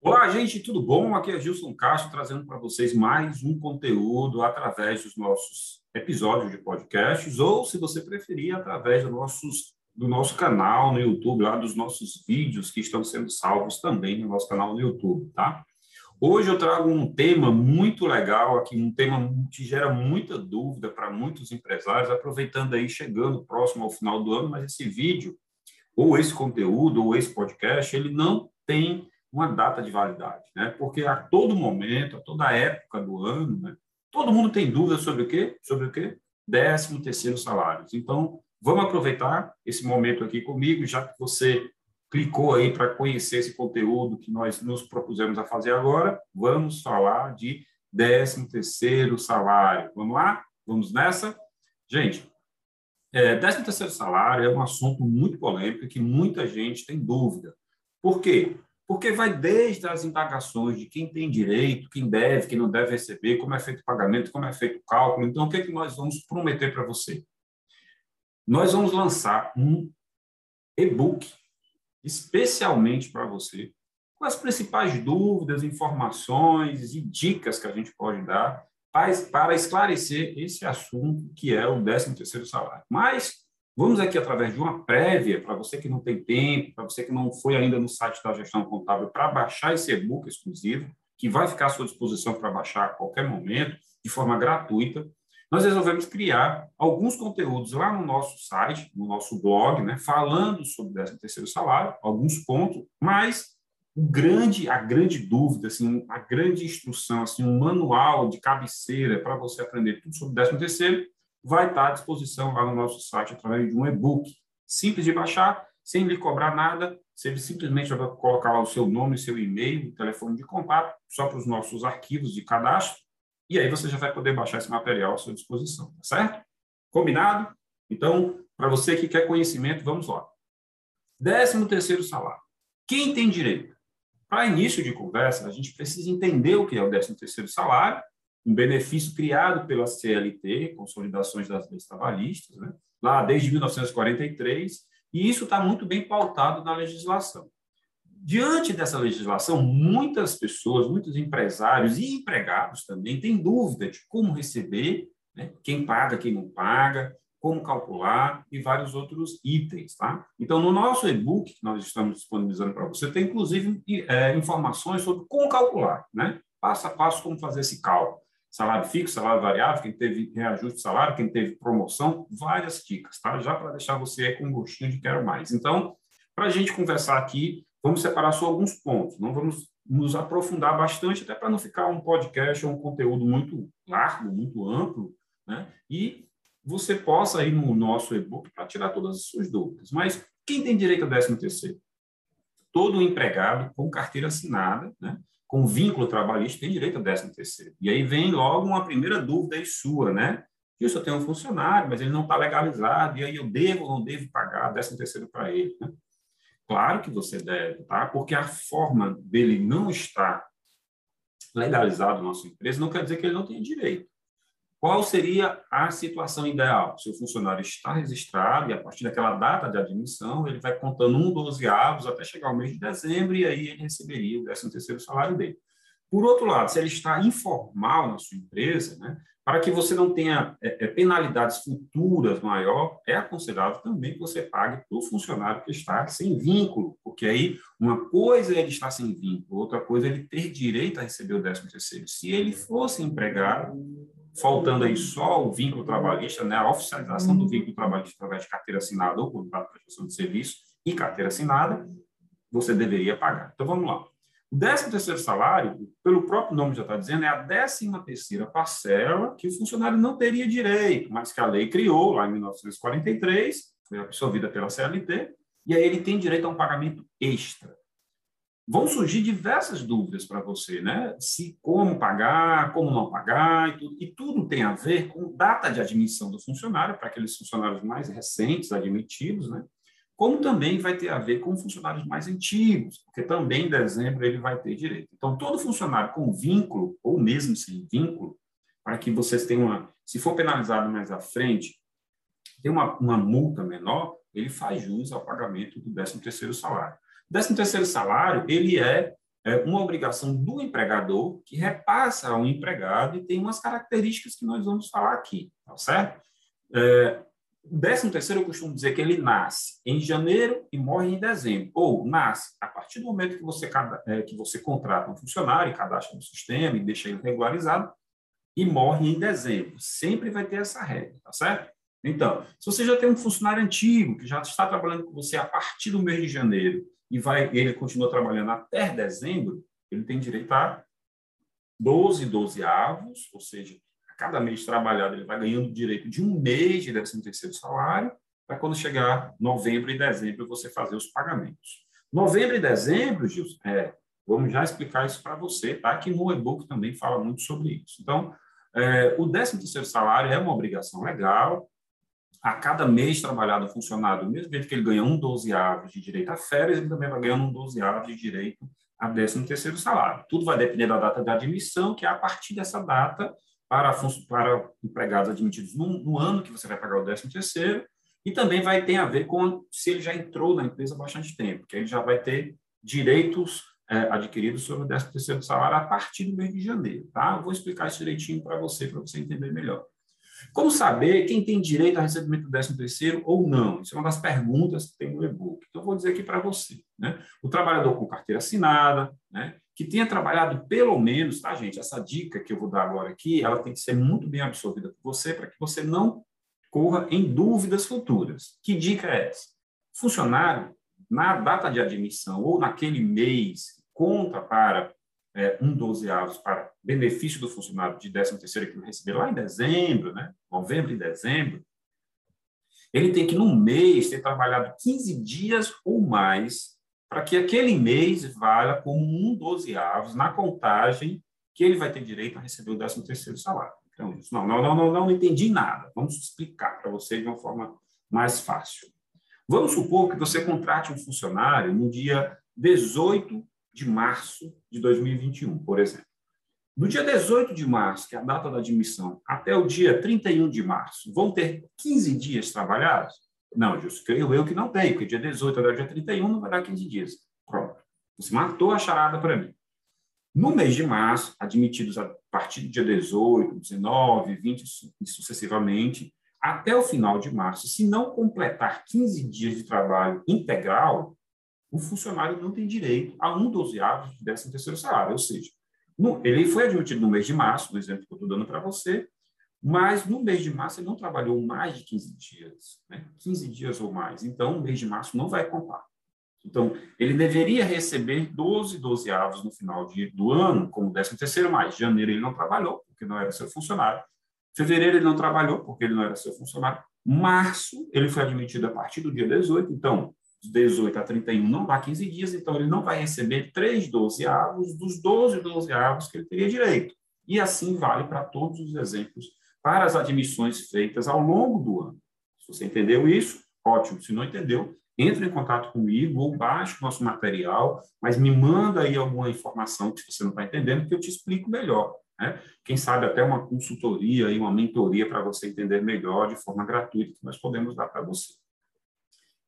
Olá, gente, tudo bom? Aqui é Gilson Castro trazendo para vocês mais um conteúdo através dos nossos episódios de podcasts, ou, se você preferir, através dos nossos, do nosso canal no YouTube, lá dos nossos vídeos que estão sendo salvos também no nosso canal no YouTube, tá? Hoje eu trago um tema muito legal aqui, um tema que gera muita dúvida para muitos empresários, aproveitando aí, chegando próximo ao final do ano, mas esse vídeo, ou esse conteúdo, ou esse podcast, ele não tem uma data de validade, né? Porque a todo momento, a toda época do ano, né? todo mundo tem dúvida sobre o quê? Sobre o quê? Décimo terceiro salários. Então, vamos aproveitar esse momento aqui comigo, já que você clicou aí para conhecer esse conteúdo que nós nos propusemos a fazer agora, vamos falar de décimo terceiro salário. Vamos lá? Vamos nessa? Gente, é, décimo terceiro salário é um assunto muito polêmico que muita gente tem dúvida. Por quê? Porque vai desde as indagações de quem tem direito, quem deve, quem não deve receber, como é feito o pagamento, como é feito o cálculo. Então, o que, é que nós vamos prometer para você? Nós vamos lançar um e-book especialmente para você, com as principais dúvidas, informações e dicas que a gente pode dar para esclarecer esse assunto que é o 13º salário. Mas Vamos aqui, através de uma prévia, para você que não tem tempo, para você que não foi ainda no site da gestão contábil, para baixar esse e-book exclusivo, que vai ficar à sua disposição para baixar a qualquer momento, de forma gratuita, nós resolvemos criar alguns conteúdos lá no nosso site, no nosso blog, né, falando sobre o 13º salário, alguns pontos, mas o grande, a grande dúvida, assim, a grande instrução, assim, um manual de cabeceira para você aprender tudo sobre o 13º vai estar à disposição lá no nosso site através de um e-book simples de baixar, sem lhe cobrar nada. Você simplesmente vai colocar lá o seu nome, seu e-mail, telefone de contato, só para os nossos arquivos de cadastro, e aí você já vai poder baixar esse material à sua disposição, tá certo? Combinado? Então, para você que quer conhecimento, vamos lá. Décimo terceiro salário. Quem tem direito? Para início de conversa, a gente precisa entender o que é o décimo terceiro salário um benefício criado pela CLT, Consolidações das Leis Trabalhistas, né? lá desde 1943, e isso está muito bem pautado na legislação. Diante dessa legislação, muitas pessoas, muitos empresários e empregados também têm dúvida de como receber, né? quem paga, quem não paga, como calcular e vários outros itens. Tá? Então, no nosso e-book que nós estamos disponibilizando para você, tem inclusive é, informações sobre como calcular, né? passo a passo como fazer esse cálculo salário fixo, salário variável, quem teve reajuste de salário, quem teve promoção, várias dicas, tá? Já para deixar você com gostinho de quero mais. Então, para a gente conversar aqui, vamos separar só alguns pontos, não vamos nos aprofundar bastante, até para não ficar um podcast ou um conteúdo muito largo, muito amplo, né? E você possa ir no nosso e-book para tirar todas as suas dúvidas. Mas quem tem direito ao 13 terceiro? Todo empregado com carteira assinada, né? Com vínculo trabalhista tem direito a 13 terceiro. E aí vem logo uma primeira dúvida aí sua, né? Eu tenho um funcionário, mas ele não está legalizado, e aí eu devo ou não devo pagar 13 terceiro para ele, né? Claro que você deve, tá? Porque a forma dele não estar legalizado na sua empresa não quer dizer que ele não tem direito. Qual seria a situação ideal? Se o funcionário está registrado e a partir daquela data de admissão, ele vai contando um dozeavos até chegar ao mês de dezembro e aí ele receberia o 13 terceiro salário dele. Por outro lado, se ele está informal na sua empresa, né, para que você não tenha é, é penalidades futuras maior, é aconselhável também que você pague para o funcionário que está sem vínculo, porque aí uma coisa é ele estar sem vínculo, outra coisa é ele ter direito a receber o 13 terceiro. Se ele fosse empregado, faltando aí só o vínculo trabalhista, né, a oficialização do vínculo trabalhista através de carteira assinada ou contrato de prestação de serviço e carteira assinada, você deveria pagar. Então, vamos lá. O 13 terceiro salário, pelo próprio nome já está dizendo, é a 13 terceira parcela que o funcionário não teria direito, mas que a lei criou lá em 1943, foi absorvida pela CLT, e aí ele tem direito a um pagamento extra vão surgir diversas dúvidas para você, né? Se como pagar, como não pagar, e tudo, e tudo tem a ver com data de admissão do funcionário, para aqueles funcionários mais recentes admitidos, né? Como também vai ter a ver com funcionários mais antigos, porque também em dezembro ele vai ter direito. Então, todo funcionário com vínculo, ou mesmo sem vínculo, para que vocês tenham uma. Se for penalizado mais à frente, tem uma, uma multa menor, ele faz jus ao pagamento do 13 terceiro salário. 13 terceiro salário, ele é é uma obrigação do empregador que repassa ao empregado e tem umas características que nós vamos falar aqui, tá certo? É, décimo terceiro, eu costumo dizer que ele nasce em janeiro e morre em dezembro. Ou nasce a partir do momento que você, é, que você contrata um funcionário, cadastra no sistema e deixa ele regularizado, e morre em dezembro. Sempre vai ter essa regra, tá certo? Então, se você já tem um funcionário antigo que já está trabalhando com você a partir do mês de janeiro e vai, ele continua trabalhando até dezembro, ele tem direito a 12 12 avos, ou seja, a cada mês trabalhado ele vai ganhando direito de um mês de 13 terceiro salário, para quando chegar novembro e dezembro você fazer os pagamentos. Novembro e dezembro, Gilson, é, vamos já explicar isso para você, tá? Que no e-book também fala muito sobre isso. Então, é, o 13 terceiro salário é uma obrigação legal, a cada mês trabalhado o funcionário, mesmo jeito que ele ganha um dozeavo de direito a férias, ele também vai ganhando um dozeavo de direito a décimo terceiro salário. Tudo vai depender da data de admissão, que é a partir dessa data para, para empregados admitidos no, no ano que você vai pagar o décimo terceiro, e também vai ter a ver com se ele já entrou na empresa há bastante tempo, que ele já vai ter direitos é, adquiridos sobre o décimo terceiro salário a partir do mês de janeiro, tá? Eu vou explicar isso direitinho para você, para você entender melhor. Como saber quem tem direito a recebimento do 13 terceiro ou não? Isso é uma das perguntas que tem no e-book. Então, eu vou dizer aqui para você. Né? O trabalhador com carteira assinada, né? que tenha trabalhado pelo menos, tá, gente? Essa dica que eu vou dar agora aqui, ela tem que ser muito bem absorvida por você para que você não corra em dúvidas futuras. Que dica é essa? Funcionário, na data de admissão ou naquele mês, conta para é, um dozeavos para benefício do funcionário de 13 terceiro que ele recebeu lá em dezembro, né? novembro e dezembro, ele tem que, no mês, ter trabalhado 15 dias ou mais para que aquele mês valha como um dozeavos na contagem que ele vai ter direito a receber o 13 terceiro salário. Então, isso, não, não, não, não, não entendi nada. Vamos explicar para você de uma forma mais fácil. Vamos supor que você contrate um funcionário no dia 18 de março de 2021, por exemplo. No dia 18 de março, que é a data da admissão, até o dia 31 de março, vão ter 15 dias trabalhados? Não, Justo, creio eu que não tem, porque dia 18 até o dia 31 não vai dar 15 dias. Pronto. Você matou a charada para mim. No mês de março, admitidos a partir do dia 18, 19, 20 e sucessivamente, até o final de março, se não completar 15 dias de trabalho integral, o funcionário não tem direito a um dozeavo de 13 terceiro salário, ou seja, ele foi admitido no mês de março, no exemplo que eu estou dando para você, mas no mês de março ele não trabalhou mais de 15 dias, né? 15 dias ou mais, então o mês de março não vai contar. Então, ele deveria receber 12 dozeavos no final de, do ano, como 13 terceiro mais. Janeiro ele não trabalhou, porque não era seu funcionário. Fevereiro ele não trabalhou, porque ele não era seu funcionário. Março, ele foi admitido a partir do dia 18, então, 18 a 31 não dá 15 dias, então ele não vai receber 3 dozeavos dos 12 dozeavos que ele teria direito. E assim vale para todos os exemplos, para as admissões feitas ao longo do ano. Se você entendeu isso, ótimo. Se não entendeu, entre em contato comigo ou baixe o nosso material, mas me manda aí alguma informação que você não está entendendo, que eu te explico melhor. Né? Quem sabe até uma consultoria e uma mentoria para você entender melhor de forma gratuita, que nós podemos dar para você.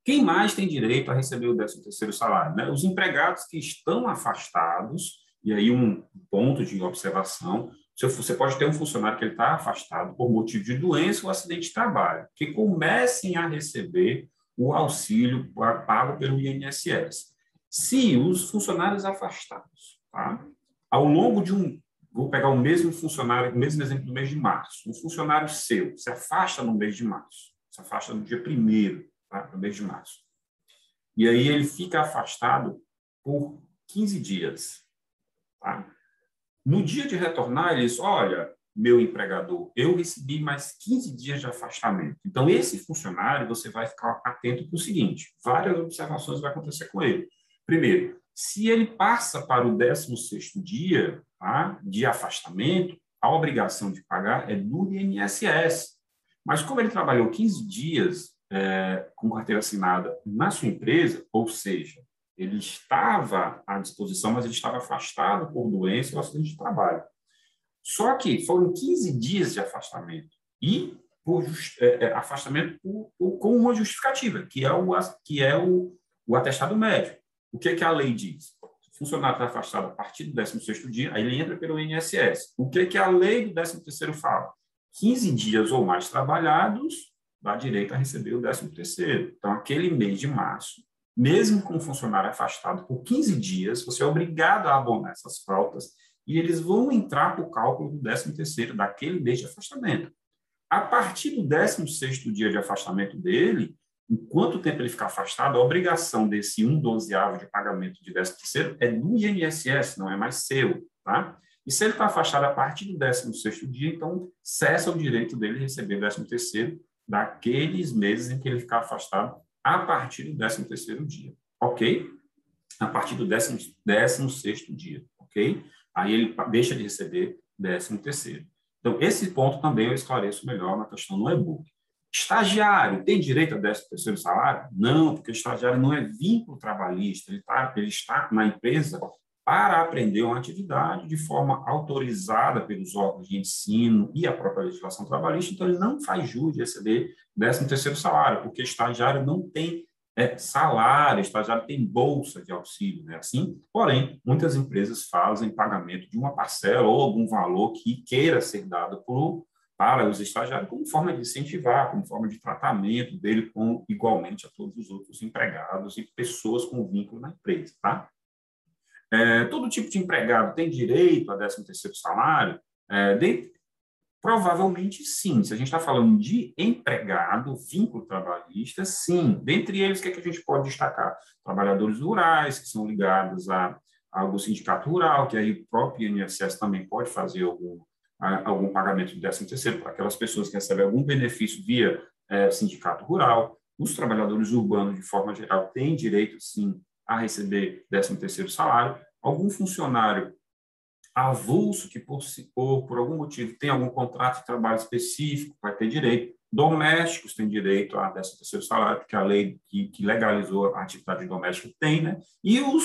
Quem mais tem direito a receber o 13º salário? Né? Os empregados que estão afastados, e aí um ponto de observação, você pode ter um funcionário que está afastado por motivo de doença ou acidente de trabalho, que comecem a receber o auxílio pago pelo INSS. Se os funcionários afastados, tá? ao longo de um, vou pegar o mesmo funcionário, o mesmo exemplo do mês de março, um funcionário seu se afasta no mês de março, se afasta no dia primeiro, tá? no mês de março. E aí ele fica afastado por 15 dias. Tá? No dia de retornar, ele diz, olha, meu empregador, eu recebi mais 15 dias de afastamento. Então, esse funcionário, você vai ficar atento para o seguinte, várias observações vão acontecer com ele. Primeiro, se ele passa para o 16º dia tá, de afastamento, a obrigação de pagar é do INSS. Mas como ele trabalhou 15 dias é, com carteira assinada na sua empresa, ou seja, ele estava à disposição, mas ele estava afastado por doença ou acidente de trabalho. Só que foram 15 dias de afastamento e por é, é, afastamento por, por, com uma justificativa, que é o, que é o, o atestado médico. O que, é que a lei diz? funcionário está afastado a partir do 16º dia, aí ele entra pelo INSS. O que, que a lei do 13º fala? 15 dias ou mais trabalhados, dá direito a receber o 13º. Então, aquele mês de março, mesmo com o funcionário afastado por 15 dias, você é obrigado a abonar essas faltas e eles vão entrar para o cálculo do 13º, daquele mês de afastamento. A partir do 16º dia de afastamento dele, enquanto tempo ele ficar afastado, a obrigação desse 1 dozeavo de pagamento de 13º é do INSS, não é mais seu, tá? E se ele está afastado a partir do 16º dia, então cessa o direito dele receber 13º daqueles meses em que ele ficar afastado a partir do 13º dia, ok? A partir do 16º dia, ok? Aí ele deixa de receber 13º. Então, esse ponto também eu esclareço melhor na questão do e-book. Estagiário tem direito a 13º salário? Não, porque o estagiário não é vínculo trabalhista, ele, tá, ele está na empresa para aprender uma atividade de forma autorizada pelos órgãos de ensino e a própria legislação trabalhista, então ele não faz jus de receber 13º salário, porque estagiário não tem é, salário, estagiário tem bolsa de auxílio, né? Assim, porém, muitas empresas fazem pagamento de uma parcela ou algum valor que queira ser dado por, para os estagiários como forma de incentivar, como forma de tratamento dele com igualmente a todos os outros empregados e pessoas com vínculo na empresa, tá? É, todo tipo de empregado tem direito a 13º salário? É, de, provavelmente sim. Se a gente está falando de empregado, vínculo trabalhista, sim. Dentre eles, o que, é que a gente pode destacar? Trabalhadores rurais, que são ligados a, a algum sindicato rural, que aí o próprio INSS também pode fazer algum, algum pagamento de 13º para aquelas pessoas que recebem algum benefício via é, sindicato rural. Os trabalhadores urbanos, de forma geral, têm direito, sim, a receber 13º salário, algum funcionário avulso que por, por, por algum motivo tem algum contrato de trabalho específico vai ter direito, domésticos têm direito a 13º salário, porque a lei que, que legalizou a atividade doméstica tem, né? E os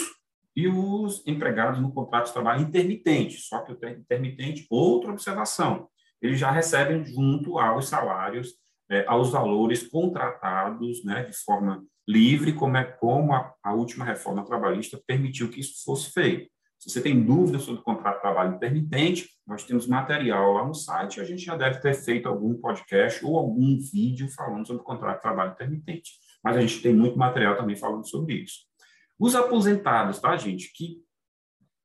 e os empregados no contrato de trabalho intermitente, só que o intermitente, outra observação, eles já recebem junto aos salários, é, aos valores contratados, né, de forma livre, como, é, como a, a, última reforma trabalhista permitiu que isso fosse feito. Se você tem dúvidas sobre o contrato de trabalho intermitente, nós temos material lá no site, a gente já deve ter feito algum podcast ou algum vídeo falando sobre o contrato de trabalho intermitente. Mas a gente tem muito material também falando sobre isso. Os aposentados, tá, gente? Que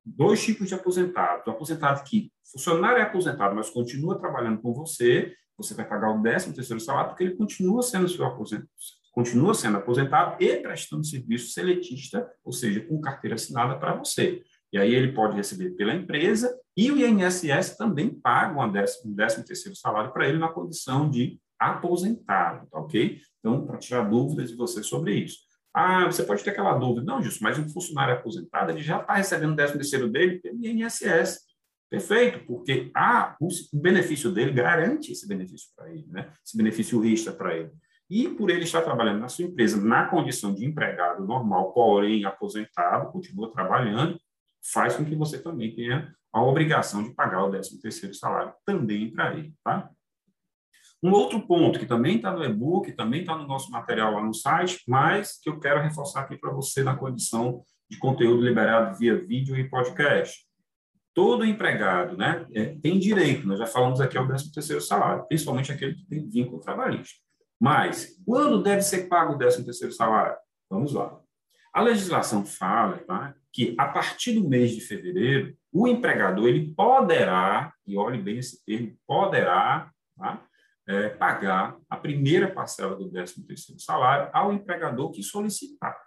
dois tipos de aposentados. O aposentado que funcionário é aposentado, mas continua trabalhando com você, você vai pagar o 13 terceiro salário porque ele continua sendo seu aposentado continua sendo aposentado e prestando serviço seletista, ou seja, com carteira assinada para você. E aí ele pode receber pela empresa e o INSS também paga um décimo, um décimo terceiro salário para ele na condição de aposentado, tá ok? Então, para tirar dúvidas de você sobre isso. Ah, você pode ter aquela dúvida. Não, Justo, mas um funcionário aposentado, ele já está recebendo o décimo terceiro dele pelo INSS. Perfeito, porque ah, o benefício dele garante esse benefício para ele, né? esse benefício extra para ele. E por ele estar trabalhando na sua empresa na condição de empregado normal, porém aposentado, continua trabalhando, faz com que você também tenha a obrigação de pagar o 13º salário também para ele, tá? Um outro ponto que também está no e-book, também está no nosso material lá no site, mas que eu quero reforçar aqui para você na condição de conteúdo liberado via vídeo e podcast. Todo empregado né, é, tem direito, nós já falamos aqui ao 13º salário, principalmente aquele que tem vínculo trabalhista. Mas, quando deve ser pago o 13º salário? Vamos lá. A legislação fala tá, que, a partir do mês de fevereiro, o empregador ele poderá, e olhe bem esse termo, poderá tá, é, pagar a primeira parcela do 13º salário ao empregador que solicitar.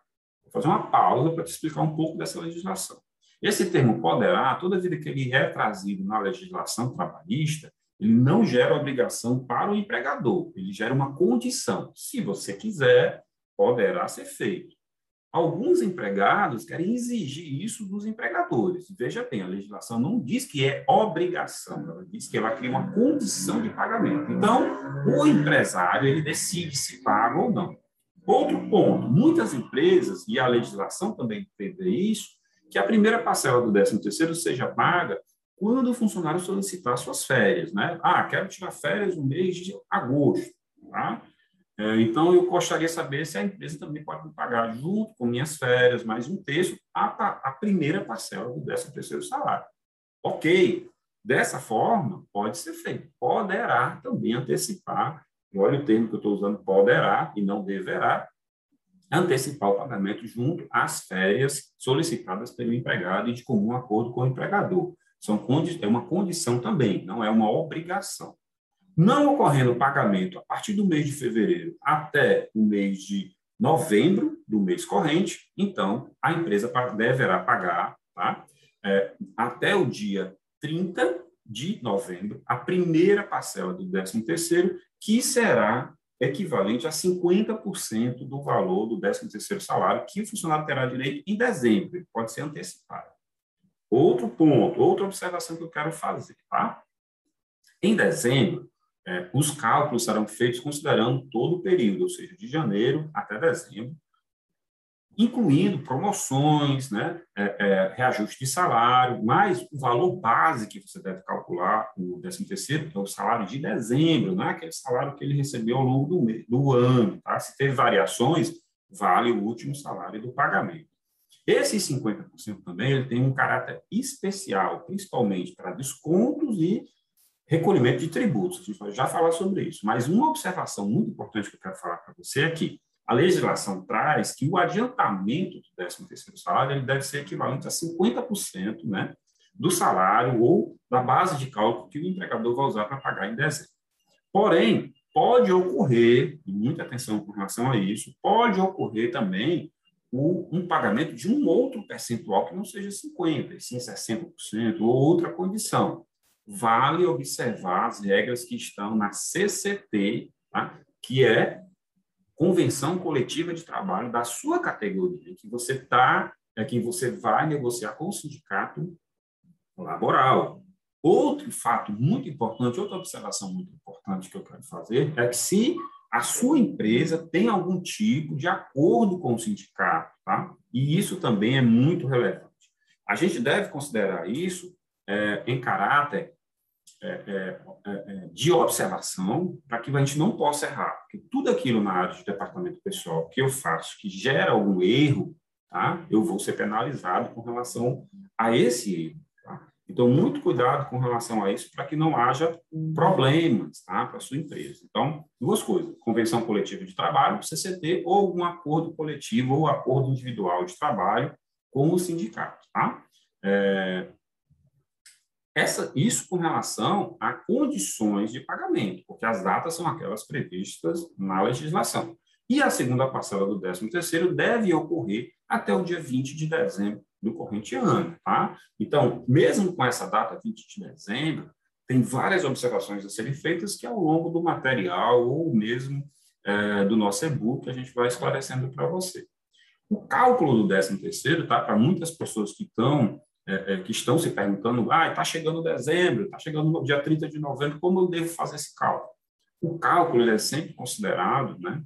Vou fazer uma pausa para te explicar um pouco dessa legislação. Esse termo poderá, toda vida que ele é trazido na legislação trabalhista, ele não gera obrigação para o empregador, ele gera uma condição. Se você quiser, poderá ser feito. Alguns empregados querem exigir isso dos empregadores. Veja bem, a legislação não diz que é obrigação, ela diz que ela cria uma condição de pagamento. Então, o empresário ele decide se paga ou não. Outro ponto, muitas empresas, e a legislação também prevê isso, que a primeira parcela do 13º seja paga quando o funcionário solicitar suas férias, né? Ah, quero tirar férias no mês de agosto, tá? É, então, eu gostaria de saber se a empresa também pode me pagar, junto com minhas férias, mais um terço, a, a primeira parcela do 13 terceiro salário. Ok, dessa forma, pode ser feito. Poderá também antecipar, olha o termo que eu estou usando, poderá e não deverá, antecipar o pagamento junto às férias solicitadas pelo empregado e de comum acordo com o empregador. São é uma condição também, não é uma obrigação. Não ocorrendo o pagamento a partir do mês de fevereiro até o mês de novembro do mês corrente, então a empresa deverá pagar tá? É, até o dia 30 de novembro a primeira parcela do 13º, que será equivalente a 50% do valor do 13º salário que o funcionário terá direito em dezembro, pode ser antecipado. Outro ponto, outra observação que eu quero fazer, tá? Em dezembro, é, os cálculos serão feitos considerando todo o período, ou seja, de janeiro até dezembro, incluindo promoções, né, é, é, reajuste de salário, mas o valor base que você deve calcular no 13 terceiro, que é o salário de dezembro, não é aquele salário que ele recebeu ao longo do, do ano. Tá? Se teve variações, vale o último salário do pagamento. Esse 50% também ele tem um caráter especial, principalmente para descontos e recolhimento de tributos. A gente vai já falar sobre isso. Mas uma observação muito importante que eu quero falar para você é que a legislação traz que o adiantamento do 13º salário ele deve ser equivalente a 50% né, do salário ou da base de cálculo que o empregador vai usar para pagar em dezembro. Porém, pode ocorrer, e muita atenção com relação a isso, pode ocorrer também um pagamento de um outro percentual que não seja 50%, sim 60% ou outra condição vale observar as regras que estão na CCT, tá? que é Convenção Coletiva de Trabalho da sua categoria, que você tá, é que você vai negociar com o sindicato laboral. Outro fato muito importante, outra observação muito importante que eu quero fazer é que se a sua empresa tem algum tipo de acordo com o sindicato, tá? E isso também é muito relevante. A gente deve considerar isso é, em caráter é, é, é, é, de observação para que a gente não possa errar. Porque tudo aquilo na área de departamento pessoal que eu faço que gera algum erro, tá? eu vou ser penalizado com relação a esse erro. Tá? Então, muito cuidado com relação a isso para que não haja problemas tá? para a sua empresa. Então, duas coisas: convenção coletiva de trabalho, CCT, ou algum acordo coletivo ou acordo individual de trabalho com o sindicato. Tá? É, essa, isso com relação a condições de pagamento, porque as datas são aquelas previstas na legislação. E a segunda parcela do 13º deve ocorrer até o dia 20 de dezembro do corrente ano, tá? Então, mesmo com essa data, 20 de dezembro, tem várias observações a serem feitas que ao longo do material ou mesmo é, do nosso e-book a gente vai esclarecendo para você. O cálculo do 13º, tá? Para muitas pessoas que estão é, é, que estão se perguntando, ah, está chegando dezembro, está chegando dia 30 de novembro, como eu devo fazer esse cálculo? O cálculo é sempre considerado né,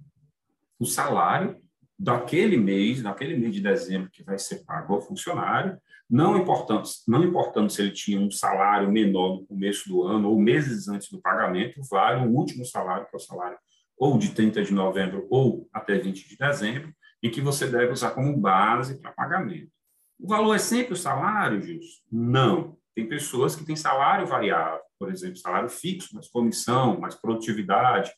o salário daquele mês, daquele mês de dezembro que vai ser pago ao funcionário, não importando, não importando se ele tinha um salário menor no começo do ano ou meses antes do pagamento, vale o último salário, que é o salário ou de 30 de novembro ou até 20 de dezembro, e que você deve usar como base para pagamento. O valor é sempre o salário, Gilson? Não. Tem pessoas que têm salário variável, por exemplo, salário fixo, mais comissão, mais produtividade,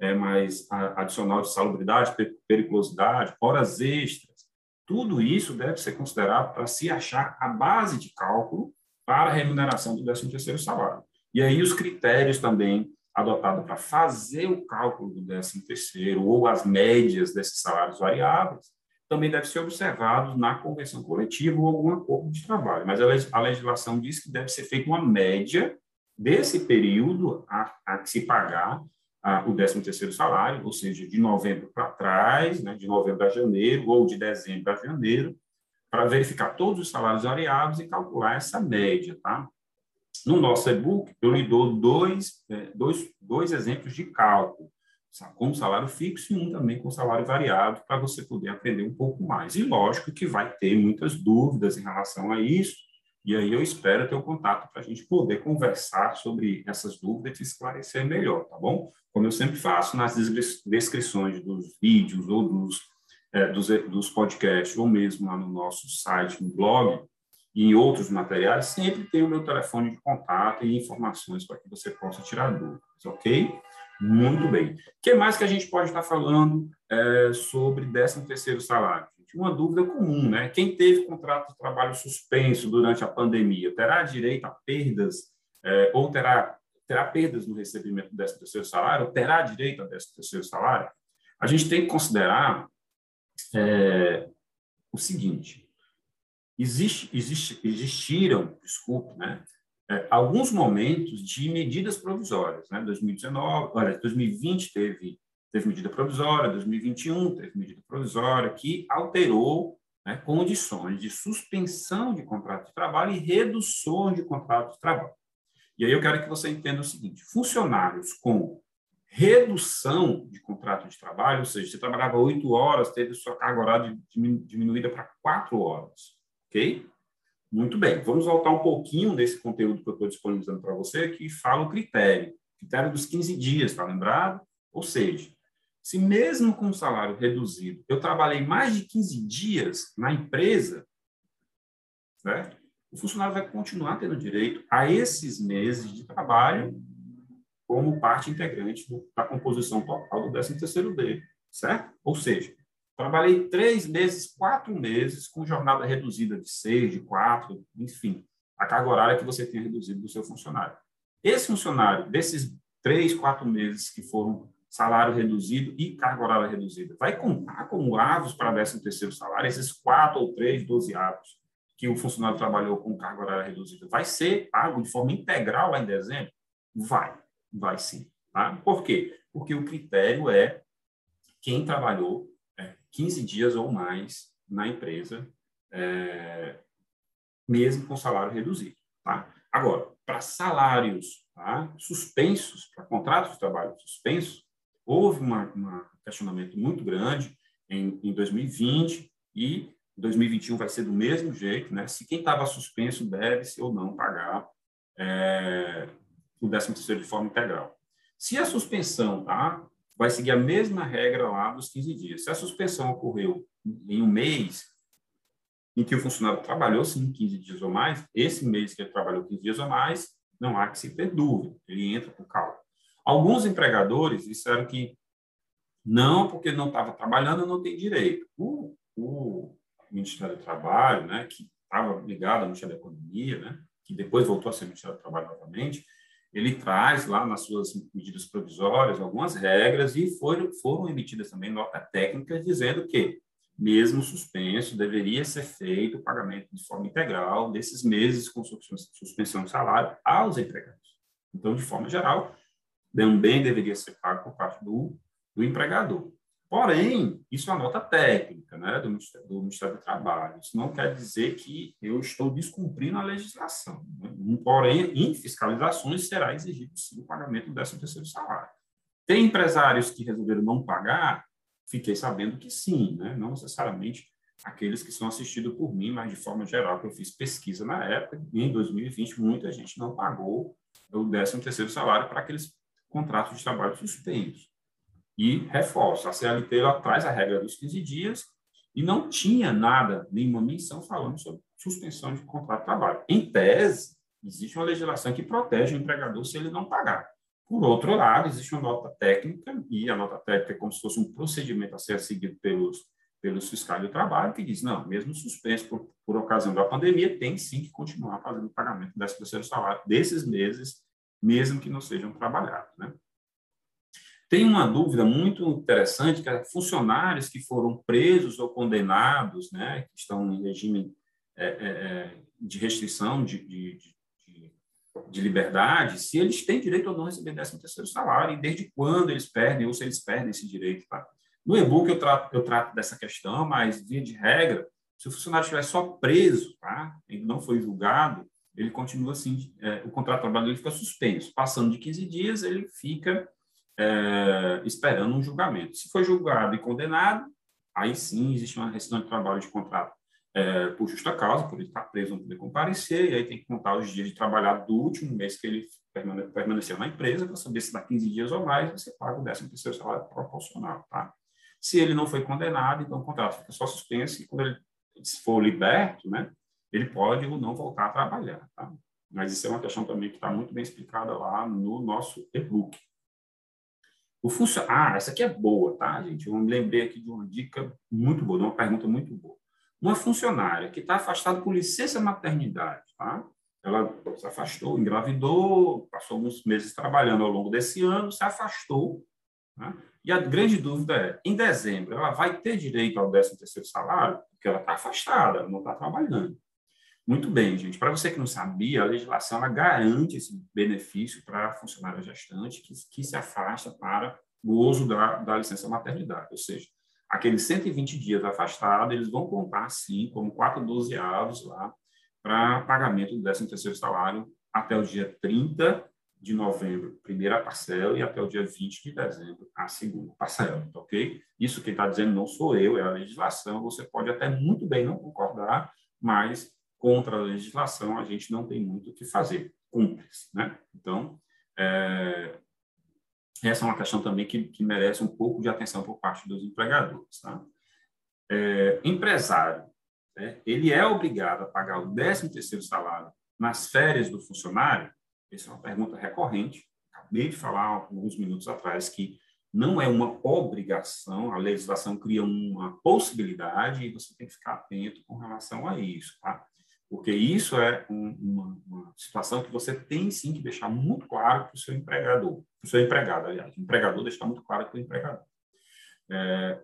é, mais adicional de salubridade, periculosidade, horas extras. Tudo isso deve ser considerado para se achar a base de cálculo para a remuneração do 13º salário. E aí os critérios também adotados para fazer o cálculo do 13º ou as médias desses salários variáveis também deve ser observado na convenção coletiva ou algum acordo de trabalho. Mas a legislação diz que deve ser feita uma média desse período a, a se pagar a, o 13º salário, ou seja, de novembro para trás, né, de novembro a janeiro, ou de dezembro a janeiro, para verificar todos os salários variáveis e calcular essa média, tá? No nosso e-book, eu lhe dou dois, é, dois, dois exemplos de cálculo com salário fixo e um também com salário variável, para você poder aprender um pouco mais. E lógico que vai ter muitas dúvidas em relação a isso, E aí eu espero ter o um contato para a gente poder conversar sobre essas dúvidas e esclarecer melhor, tá bom? Como eu sempre faço nas descrições dos vídeos ou dos, é, dos, dos podcasts, ou mesmo lá no nosso site, no blog, e em outros materiais, sempre tem o meu telefone de contato e informações para que você possa tirar dúvidas, ok? Muito bem. O que mais que a gente pode estar falando é, sobre 13º salário? Uma dúvida comum, né? Quem teve contrato de trabalho suspenso durante a pandemia terá direito a perdas é, ou terá, terá perdas no recebimento do 13º salário? Ou terá direito a 13º salário? A gente tem que considerar é, o seguinte, existe, existe, existiram, desculpe, né? É, alguns momentos de medidas provisórias. Né? 2019, olha, 2020 teve, teve medida provisória, 2021 teve medida provisória, que alterou né, condições de suspensão de contrato de trabalho e redução de contrato de trabalho. E aí eu quero que você entenda o seguinte: funcionários com redução de contrato de trabalho, ou seja, você trabalhava oito horas, teve sua carga horária diminuída para quatro horas, ok? Muito bem, vamos voltar um pouquinho desse conteúdo que eu estou disponibilizando para você, que fala o critério, critério dos 15 dias, está lembrado? Ou seja, se mesmo com salário reduzido, eu trabalhei mais de 15 dias na empresa, certo? o funcionário vai continuar tendo direito a esses meses de trabalho como parte integrante da composição total do 13º D, certo? Ou seja, Trabalhei três meses, quatro meses, com jornada reduzida de seis, de quatro, enfim, a carga horária que você tem reduzido do seu funcionário. Esse funcionário, desses três, quatro meses que foram salário reduzido e carga horária reduzida, vai contar como avos para 13 terceiro salário, esses quatro ou três, doze avos que o funcionário trabalhou com carga horária reduzida, vai ser pago de forma integral lá em dezembro? Vai, vai sim. Tá? Por quê? Porque o critério é quem trabalhou 15 dias ou mais na empresa, é, mesmo com salário reduzido. Tá? Agora, para salários tá, suspensos, para contratos de trabalho suspensos, houve um questionamento muito grande em, em 2020 e 2021 vai ser do mesmo jeito, né? Se quem estava suspenso deve se ou não pagar é, o 13 terceiro de forma integral. Se a suspensão tá, vai seguir a mesma regra lá dos 15 dias. Se a suspensão ocorreu em um mês, em que o funcionário trabalhou, sim, 15 dias ou mais, esse mês que ele trabalhou 15 dias ou mais, não há que se ter dúvida, ele entra com cálculo. Alguns empregadores disseram que não, porque não estava trabalhando, não tem direito. O, o Ministério do Trabalho, né, que estava ligado ao Ministério da Economia, né, que depois voltou a ser Ministério do Trabalho novamente, ele traz lá nas suas medidas provisórias algumas regras e foram, foram emitidas também nota técnica dizendo que, mesmo suspenso, deveria ser feito o pagamento de forma integral desses meses com suspensão de salário aos empregados. Então, de forma geral, também deveria ser pago por parte do, do empregador. Porém, isso é uma nota técnica né, do, Ministério, do Ministério do Trabalho. Isso não quer dizer que eu estou descumprindo a legislação. Né? Porém, em fiscalizações será exigido sim o pagamento do 13º salário. Tem empresários que resolveram não pagar? Fiquei sabendo que sim, né? não necessariamente aqueles que são assistidos por mim, mas de forma geral, que eu fiz pesquisa na época, em 2020, muita gente não pagou o 13º salário para aqueles contratos de trabalho suspensos. E reforço, a CLT ela traz a regra dos 15 dias e não tinha nada, nenhuma menção falando sobre suspensão de contrato de trabalho. Em tese, existe uma legislação que protege o empregador se ele não pagar. Por outro lado, existe uma nota técnica, e a nota técnica é como se fosse um procedimento a ser seguido pelos, pelos fiscais do trabalho, que diz, não, mesmo suspenso por, por ocasião da pandemia, tem sim que continuar fazendo o pagamento desse terceiro salário desses meses, mesmo que não sejam trabalhados. Né? Tem uma dúvida muito interessante, que é funcionários que foram presos ou condenados, né, que estão em regime é, é, é de restrição de, de, de, de, liberdade, se eles têm direito ou não receber 13 terceiro salário, e desde quando eles perdem, ou se eles perdem esse direito. Tá? No e-book eu trato, eu trato dessa questão, mas, via de regra, se o funcionário estiver só preso, tá? ele não foi julgado, ele continua assim, é, o contrato de trabalho dele fica suspenso. Passando de 15 dias, ele fica é, esperando um julgamento. Se foi julgado e condenado, aí sim existe uma rescisão de trabalho de contrato é, por justa causa, por ele estar preso, não poder comparecer, e aí tem que contar os dias de trabalhar do último mês que ele permaneceu na empresa, para saber se dá 15 dias ou mais, você paga o 13 terceiro salário proporcional, tá? Se ele não foi condenado, então o contrato fica só suspenso, e quando ele for liberto, né, ele pode ou não voltar a trabalhar, tá? Mas isso é uma questão também que está muito bem explicada lá no nosso e-book. O funcio... Ah, essa aqui é boa, tá, gente? Eu me lembrei aqui de uma dica muito boa, de uma pergunta muito boa. Uma funcionária que está afastada por licença maternidade, tá? Ela se afastou, engravidou, passou alguns meses trabalhando ao longo desse ano, se afastou. Tá? E a grande dúvida é, em dezembro, ela vai ter direito ao 13º salário? Porque ela está afastada, ela não está trabalhando. Muito bem, gente. Para você que não sabia, a legislação ela garante esse benefício para funcionária gestante que, que se afasta para o uso da, da licença maternidade. Ou seja, aqueles 120 dias afastados, eles vão contar, sim, como quatro dozeavos lá para pagamento do 13º salário até o dia 30 de novembro, primeira parcela, e até o dia 20 de dezembro, a segunda parcela, tá ok? Isso quem está dizendo não sou eu, é a legislação, você pode até muito bem não concordar, mas contra a legislação a gente não tem muito o que fazer, cumpre-se, né? Então, é, essa é uma questão também que, que, merece um pouco de atenção por parte dos empregadores, tá? É, empresário, né, ele é obrigado a pagar o 13º salário nas férias do funcionário? Essa é uma pergunta recorrente. Acabei de falar alguns minutos atrás que não é uma obrigação, a legislação cria uma possibilidade e você tem que ficar atento com relação a isso, tá? Porque isso é um, uma, uma, situação que você tem sim que deixar muito claro para o seu empregador, para o seu empregado, aliás, o empregador deixar muito claro para o empregador. É,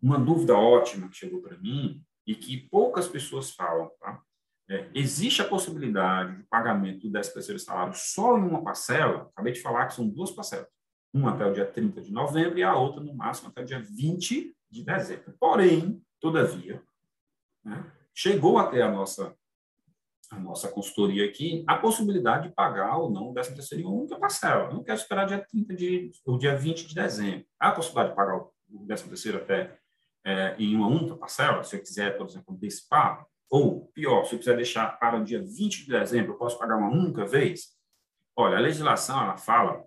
uma dúvida ótima que chegou para mim e que poucas pessoas falam, tá? É, existe a possibilidade de pagamento do 13 terceiro salário só em uma parcela? Acabei de falar que são duas parcelas. Uma até o dia 30 de novembro e a outra, no máximo, até o dia 20 de dezembro. Porém, todavia, né, chegou até a nossa a nossa consultoria aqui, a possibilidade de pagar ou não o 13 terceiro em uma única parcela. Eu não quero esperar dia 30 de, o dia 20 de dezembro. Há a possibilidade de pagar o 13 terceiro até é, em uma única parcela, se eu quiser, por exemplo, antecipar, ou pior, se eu quiser deixar para o dia 20 de dezembro, eu posso pagar uma única vez? Olha, a legislação ela fala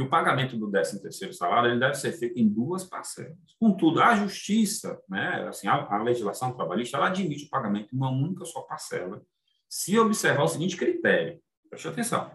que o pagamento do 13º salário ele deve ser feito em duas parcelas. Contudo, a justiça, né, assim, a, a legislação trabalhista, ela admite o pagamento em uma única só parcela, se observar o seguinte critério. Preste atenção.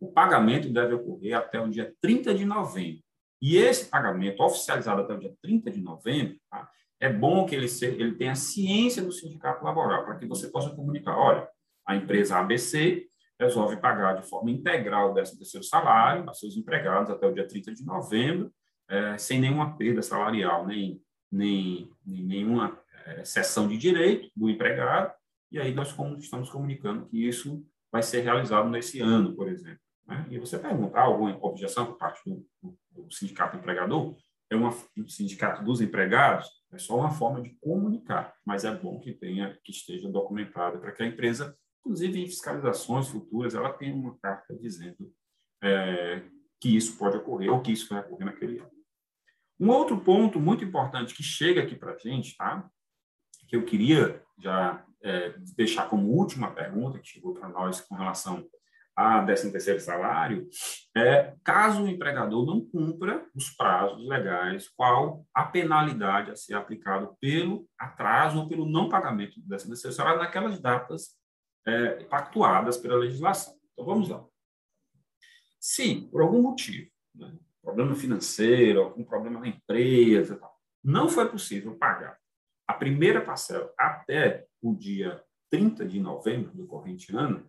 O pagamento deve ocorrer até o dia 30 de novembro. E esse pagamento oficializado até o dia 30 de novembro, tá, é bom que ele, ele tenha ciência do sindicato laboral, para que você possa comunicar, olha, a empresa ABC resolve pagar de forma integral o 13º salário a seus empregados até o dia 30 de novembro, é, sem nenhuma perda salarial, nem, nem, nem nenhuma é, cessão de direito do empregado, e aí nós estamos comunicando que isso vai ser realizado nesse ano, por exemplo. Né? E você pergunta, há alguma objeção por parte do, do, do sindicato empregador? É uma, um sindicato dos empregados? É só uma forma de comunicar, mas é bom que tenha, que esteja documentado para que a empresa, inclusive em fiscalizações futuras, ela tenha uma carta dizendo é, que isso pode ocorrer ou que isso vai ocorrer naquele ano. Um outro ponto muito importante que chega aqui para a gente, tá? que eu queria já é, deixar como última pergunta que chegou para nós com relação a 13º salário, é, caso o empregador não cumpra os prazos legais, qual a penalidade a ser aplicada pelo atraso ou pelo não pagamento do 13º salário naquelas datas é, pactuadas pela legislação. Então, vamos lá. Se, por algum motivo, né, problema financeiro, algum problema na empresa, não foi possível pagar a primeira parcela até o dia 30 de novembro do corrente ano,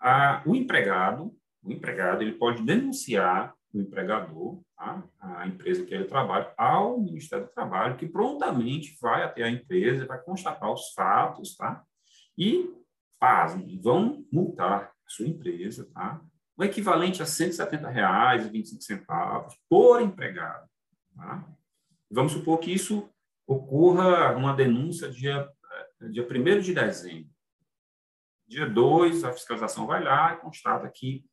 a, o empregado, o empregado ele pode denunciar o empregador, tá? a empresa que ele trabalha, ao Ministério do Trabalho, que prontamente vai até a empresa, vai constatar os fatos, tá? E fazem, vão multar a sua empresa, tá? O equivalente a R$ 170,25 por empregado, tá? Vamos supor que isso ocorra uma denúncia dia, dia 1 de dezembro. Dia 2, a fiscalização vai lá e constata que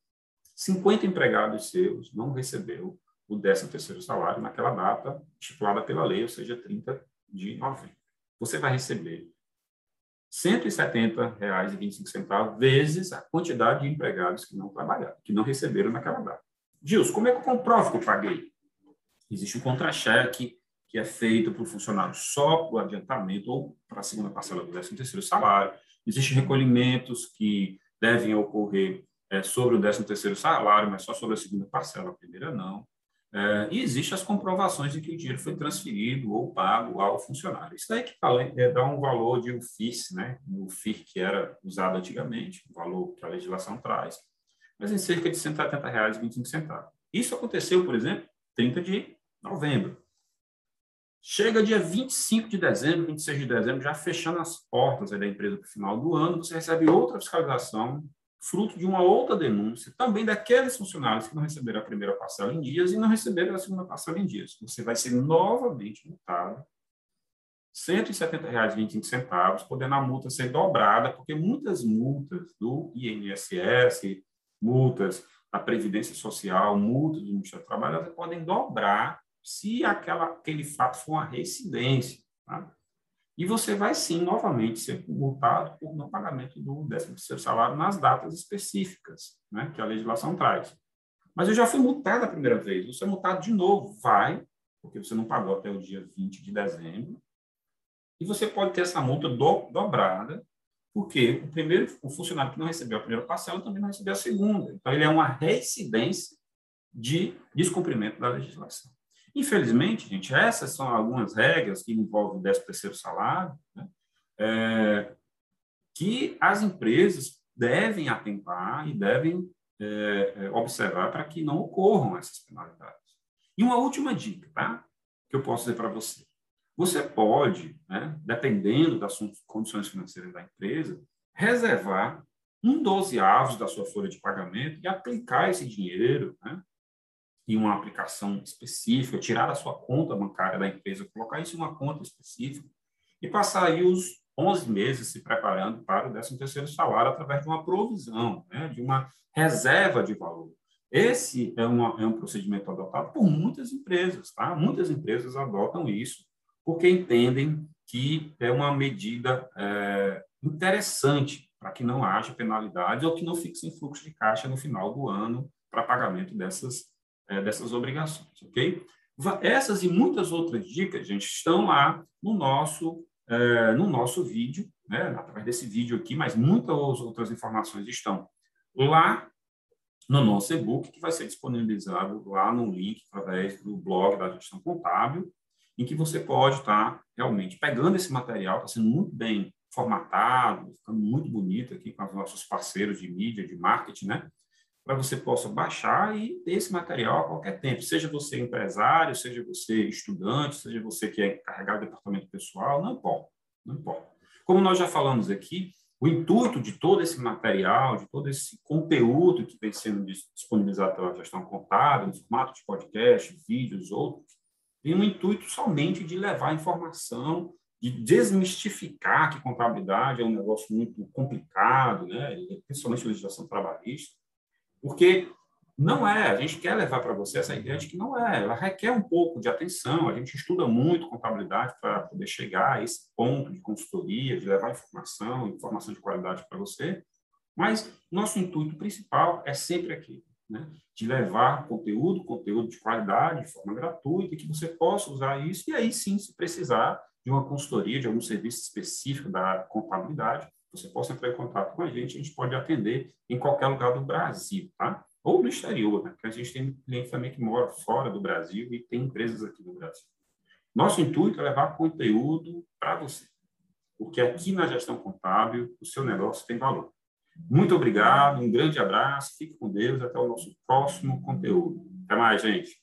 50 empregados seus não recebeu o 13º salário naquela data estipulada pela lei, ou seja, 30 de novembro. Você vai receber R$ 170,25 vezes a quantidade de empregados que não trabalharam, que não receberam naquela data. Gilson, como é que eu comprovo que eu paguei? Existe um contra-cheque que é feito para o funcionário só para o adiantamento ou para a segunda parcela do 13º salário. Existem recolhimentos que devem ocorrer é, sobre o 13º salário, mas só sobre a segunda parcela, a primeira não. É, e existem as comprovações de que o dinheiro foi transferido ou pago ao funcionário. Isso daí que é, dá um valor de UFIS, né? o FIR que era usado antigamente, o valor que a legislação traz, mas em cerca de R$ 170,25. Isso aconteceu, por exemplo, 30 de novembro. Chega dia 25 de dezembro, 26 de dezembro, já fechando as portas da empresa para o final do ano, você recebe outra fiscalização fruto de uma outra denúncia, também daqueles funcionários que não receberam a primeira parcela em dias e não receberam a segunda parcela em dias. Você vai ser novamente multado R$ 170,25, podendo a multa ser dobrada, porque muitas multas do INSS, multas da Previdência Social, multas do Ministério do Trabalho, podem dobrar se aquela, aquele fato for uma reincidência. Tá? E você vai sim, novamente, ser multado por não pagamento do 13 salário nas datas específicas, né, que a legislação traz. Mas eu já fui multado a primeira vez, você é multado de novo. Vai, porque você não pagou até o dia 20 de dezembro. E você pode ter essa multa do, dobrada, porque o primeiro, o funcionário que não recebeu a primeira parcela também não recebeu a segunda. Então, ele é uma reincidência de descumprimento da legislação. Infelizmente, gente, essas são algumas regras que envolvem o 13º salário, né? é, que as empresas devem atentar e devem é, é, observar para que não ocorram essas penalidades. E uma última dica, tá? Que eu posso dizer para você. Você pode, né, dependendo das condições financeiras da empresa, reservar um dozeavos da sua folha de pagamento e aplicar esse dinheiro né, em uma aplicação específica, tirar da sua conta bancária da empresa, colocar isso em uma conta específica e passar aí os 11 meses se preparando para o 13º salário através de uma provisão, né, de uma reserva de valor. Esse é, uma, é um procedimento adotado por muitas empresas, tá? Muitas empresas adotam isso porque entendem que é uma medida é, interessante para que não haja penalidade ou que não fixe em fluxo de caixa no final do ano para pagamento dessas é, dessas obrigações, ok? Essas e muitas outras dicas, gente, estão lá no nosso, é, no nosso vídeo, né, através desse vídeo aqui, mas muitas outras informações estão lá no nosso e-book, que vai ser disponibilizado lá no link através do blog da gestão contábil, em que você pode estar realmente pegando esse material, está sendo muito bem formatado, ficando muito bonito aqui com os nossos parceiros de mídia, de marketing, né? Para você possa baixar e ter esse material a qualquer tempo, seja você empresário, seja você estudante, seja você que é encarregado do departamento pessoal, não importa, não importa. Como nós já falamos aqui, o intuito de todo esse material, de todo esse conteúdo que vem sendo disponibilizado pela gestão contábil, no formato de podcast, vídeos, outros, tem um intuito somente de levar informação, de desmistificar que contabilidade é um negócio muito complicado, né? principalmente legislação trabalhista, porque não é, a gente quer levar para você essa ideia de que não é, ela requer um pouco de atenção, a gente estuda muito contabilidade para poder chegar a esse ponto de consultoria, de levar informação, informação de qualidade para você, mas nosso intuito principal é sempre aqui, né? de levar conteúdo, conteúdo de qualidade, de forma gratuita, que você possa usar isso, e aí sim, se precisar de uma consultoria, de algum serviço específico da contabilidade, você possa entrar em contato com a gente, a gente pode atender em qualquer lugar do Brasil, tá? Ou no exterior, né? Porque a gente tem cliente também que mora fora do Brasil e tem empresas aqui no Brasil. Nosso intuito é levar conteúdo para você, porque aqui na gestão contábil o seu negócio tem valor. Muito obrigado, um grande abraço, fique com Deus, até o nosso próximo conteúdo. Até mais, gente.